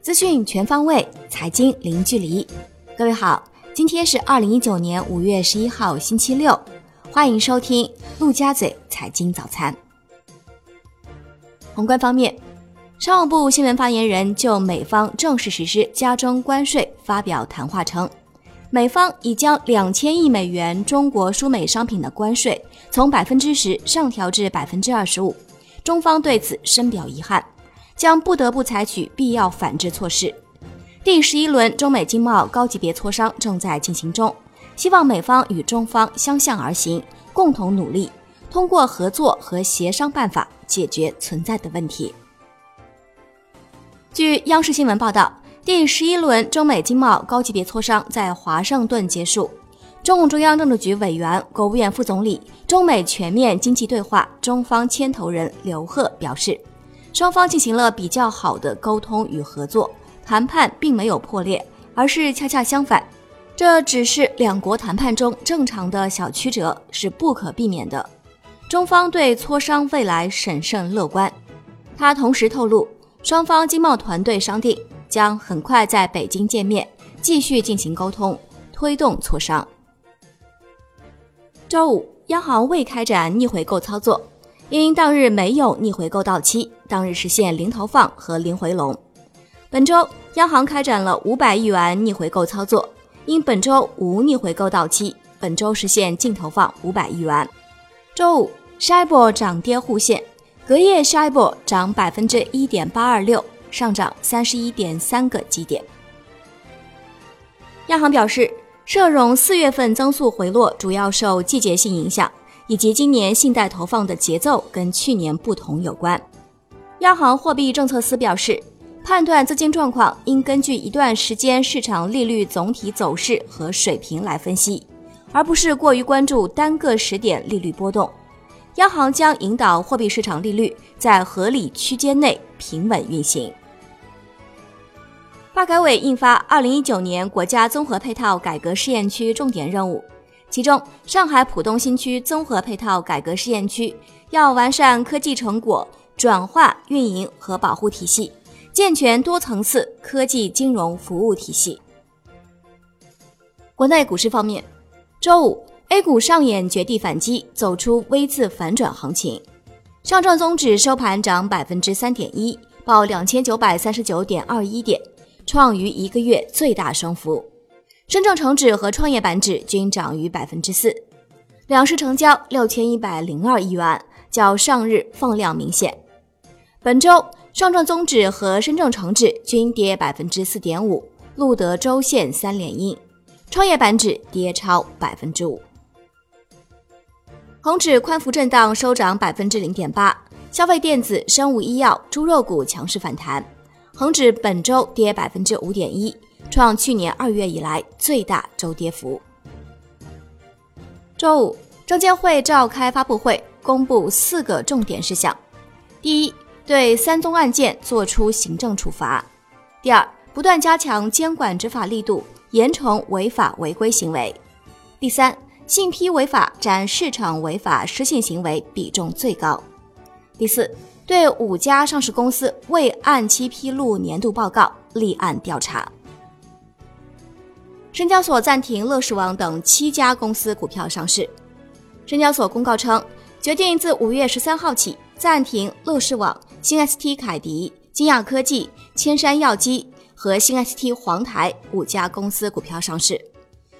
资讯全方位，财经零距离。各位好，今天是二零一九年五月十一号，星期六，欢迎收听陆家嘴财经早餐。宏观方面，商务部新闻发言人就美方正式实施加征关税发表谈话称，美方已将两千亿美元中国输美商品的关税从百分之十上调至百分之二十五，中方对此深表遗憾。将不得不采取必要反制措施。第十一轮中美经贸高级别磋商正在进行中，希望美方与中方相向而行，共同努力，通过合作和协商办法解决存在的问题。据央视新闻报道，第十一轮中美经贸高级别磋商在华盛顿结束。中共中央政治局委员、国务院副总理、中美全面经济对话中方牵头人刘鹤表示。双方进行了比较好的沟通与合作，谈判并没有破裂，而是恰恰相反，这只是两国谈判中正常的小曲折，是不可避免的。中方对磋商未来审慎乐观。他同时透露，双方经贸团队商定将很快在北京见面，继续进行沟通，推动磋商。周五，央行未开展逆回购操作。因当日没有逆回购到期，当日实现零投放和零回笼。本周央行开展了五百亿元逆回购操作，因本周无逆回购到期，本周实现净投放五百亿元。周五，Shibor 涨跌互现，隔夜 Shibor 涨百分之一点八二六，上涨三十一点三个基点。央行表示，社融四月份增速回落，主要受季节性影响。以及今年信贷投放的节奏跟去年不同有关。央行货币政策司表示，判断资金状况应根据一段时间市场利率总体走势和水平来分析，而不是过于关注单个时点利率波动。央行将引导货币市场利率在合理区间内平稳运行。发改委印发《二零一九年国家综合配套改革试验区重点任务》。其中，上海浦东新区综合配套改革试验区要完善科技成果转化、运营和保护体系，健全多层次科技金融服务体系。国内股市方面，周五 A 股上演绝地反击，走出 V 字反转行情。上证综指收盘涨百分之三点一，报两千九百三十九点二一点，创于一个月最大升幅。深证成指和创业板指均涨逾百分之四，两市成交六千一百零二亿元，较上日放量明显。本周上证综指和深证成指均跌百分之四点五，录得周线三连阴，创业板指跌超百分之五。恒指宽幅震荡收涨百分之零点八，消费电子、生物医药、猪肉股强势反弹，恒指本周跌百分之五点一。创去年二月以来最大周跌幅。周五，证监会召开发布会，公布四个重点事项：第一，对三宗案件作出行政处罚；第二，不断加强监管执法力度，严惩违法违规行为；第三，信披违法占市场违法失信行为比重最高；第四，对五家上市公司未按期披露年度报告立案调查。深交所暂停乐视网等七家公司股票上市。深交所公告称，决定自五月十三号起暂停乐视网、新 ST 凯迪、金亚科技、千山药机和新 ST 黄台五家公司股票上市。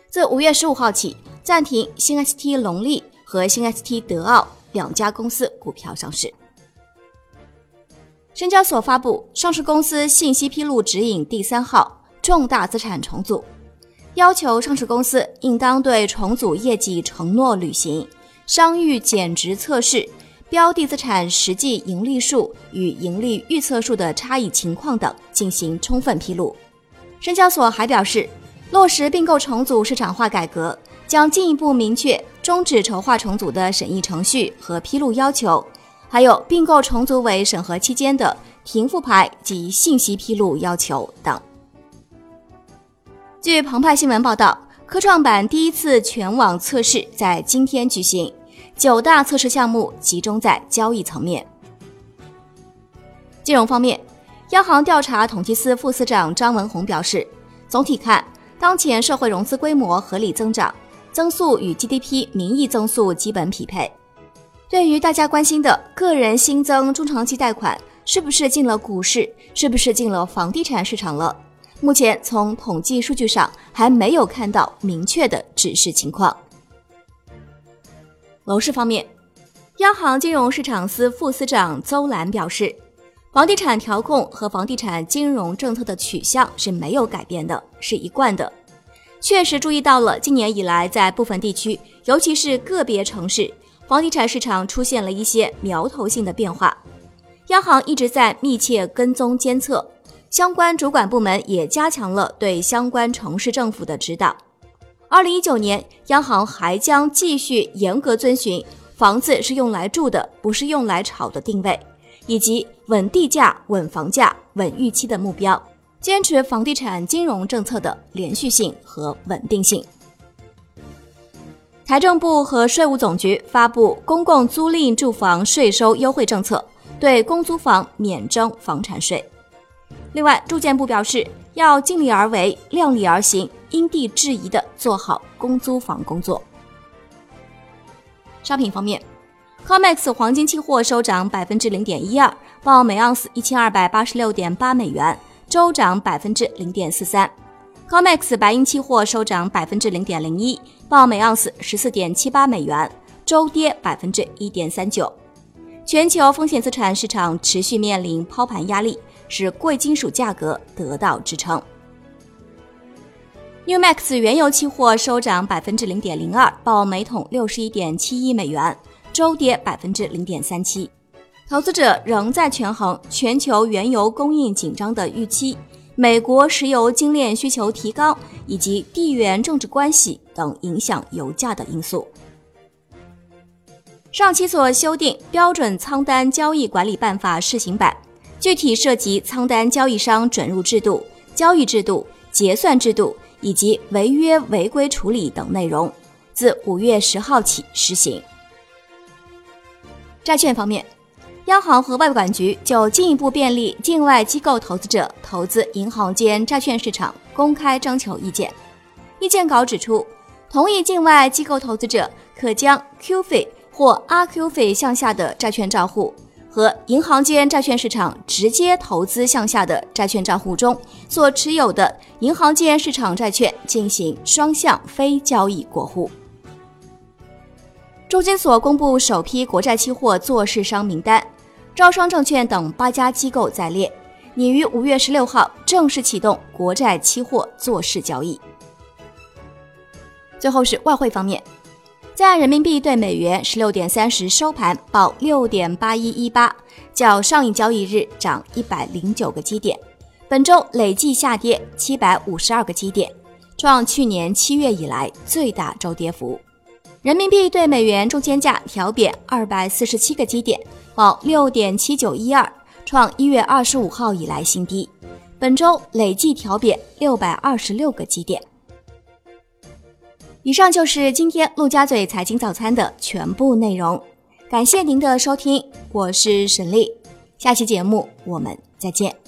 自五月十五号起暂停新 ST 龙力和新 ST 德奥两家公司股票上市。深交所发布《上市公司信息披露指引》第三号，重大资产重组。要求上市公司应当对重组业绩承诺履行、商誉减值测试、标的资产实际盈利数与盈利预测数的差异情况等进行充分披露。深交所还表示，落实并购重组市场化改革，将进一步明确终止筹划重组的审议程序和披露要求，还有并购重组委审核期间的停复牌及信息披露要求等。据澎湃新闻报道，科创板第一次全网测试在今天举行，九大测试项目集中在交易层面。金融方面，央行调查统计司副司长张文宏表示，总体看，当前社会融资规模合理增长，增速与 GDP 名义增速基本匹配。对于大家关心的个人新增中长期贷款是不是进了股市，是不是进了房地产市场了？目前从统计数据上还没有看到明确的指示情况。楼市方面，央行金融市场司副司长邹兰表示，房地产调控和房地产金融政策的取向是没有改变的，是一贯的。确实注意到了今年以来在部分地区，尤其是个别城市。房地产市场出现了一些苗头性的变化，央行一直在密切跟踪监测，相关主管部门也加强了对相关城市政府的指导。二零一九年，央行还将继续严格遵循“房子是用来住的，不是用来炒”的定位，以及稳地价、稳房价、稳预期的目标，坚持房地产金融政策的连续性和稳定性。财政部和税务总局发布公共租赁住房税收优惠政策，对公租房免征房产税。另外，住建部表示要尽力而为、量力而行、因地制宜地做好公租房工作。商品方面，COMEX 黄金期货收涨百分之零点一二，报每盎司一千二百八十六点八美元，周涨百分之零点四三。COMEX 白银期货收涨百分之零点零一，报每盎司十四点七八美元，周跌百分之一点三九。全球风险资产市场持续面临抛盘压力，使贵金属价格得到支撑。New Max 原油期货收涨百分之零点零二，报每桶六十一点七一美元，周跌百分之零点三七。投资者仍在权衡全球原油供应紧张的预期。美国石油精炼需求提高，以及地缘政治关系等影响油价的因素。上期所修订《标准仓单交易管理办法（试行版）》，具体涉及仓单交易商准入制度、交易制度、结算制度以及违约违规处理等内容，自五月十号起施行。债券方面。央行和外管局就进一步便利境外机构投资者投资银行间债券市场公开征求意见。意见稿指出，同意境外机构投资者可将 Q 费或 RQ 费项下的债券账户和银行间债券市场直接投资项下的债券账户中所持有的银行间市场债券进行双向非交易过户。中金所公布首批国债期货做市商名单。招商证券等八家机构在列，拟于五月十六号正式启动国债期货做市交易。最后是外汇方面，在人民币对美元十六点三十收盘报六点八一一八，较上一交易日涨一百零九个基点，本周累计下跌七百五十二个基点，创去年七月以来最大周跌幅。人民币对美元中间价调贬二百四十七个基点。报六点七九一二，创一月二十五号以来新低。本周累计调贬六百二十六个基点。以上就是今天陆家嘴财经早餐的全部内容，感谢您的收听，我是沈丽，下期节目我们再见。